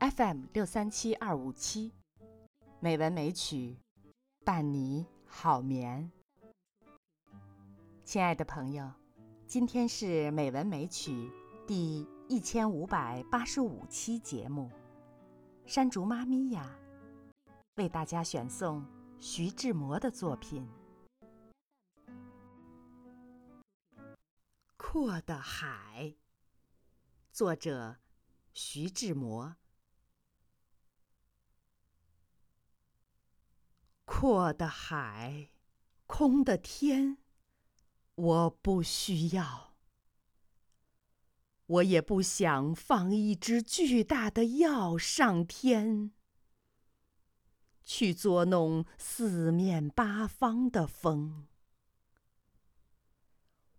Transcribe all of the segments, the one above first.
FM 六三七二五七，美文美曲，伴你好眠。亲爱的朋友，今天是美文美曲第一千五百八十五期节目，山竹妈咪呀，为大家选送徐志摩的作品《阔的海》，作者徐志摩。阔的海，空的天，我不需要。我也不想放一只巨大的药上天，去捉弄四面八方的风。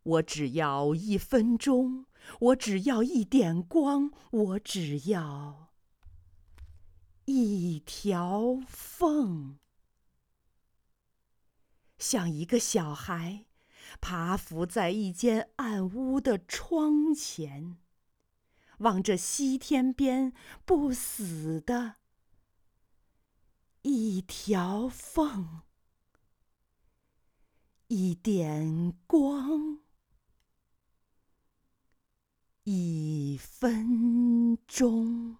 我只要一分钟，我只要一点光，我只要一条缝。像一个小孩，爬伏在一间暗屋的窗前，望着西天边不死的一条缝，一点光，一分钟。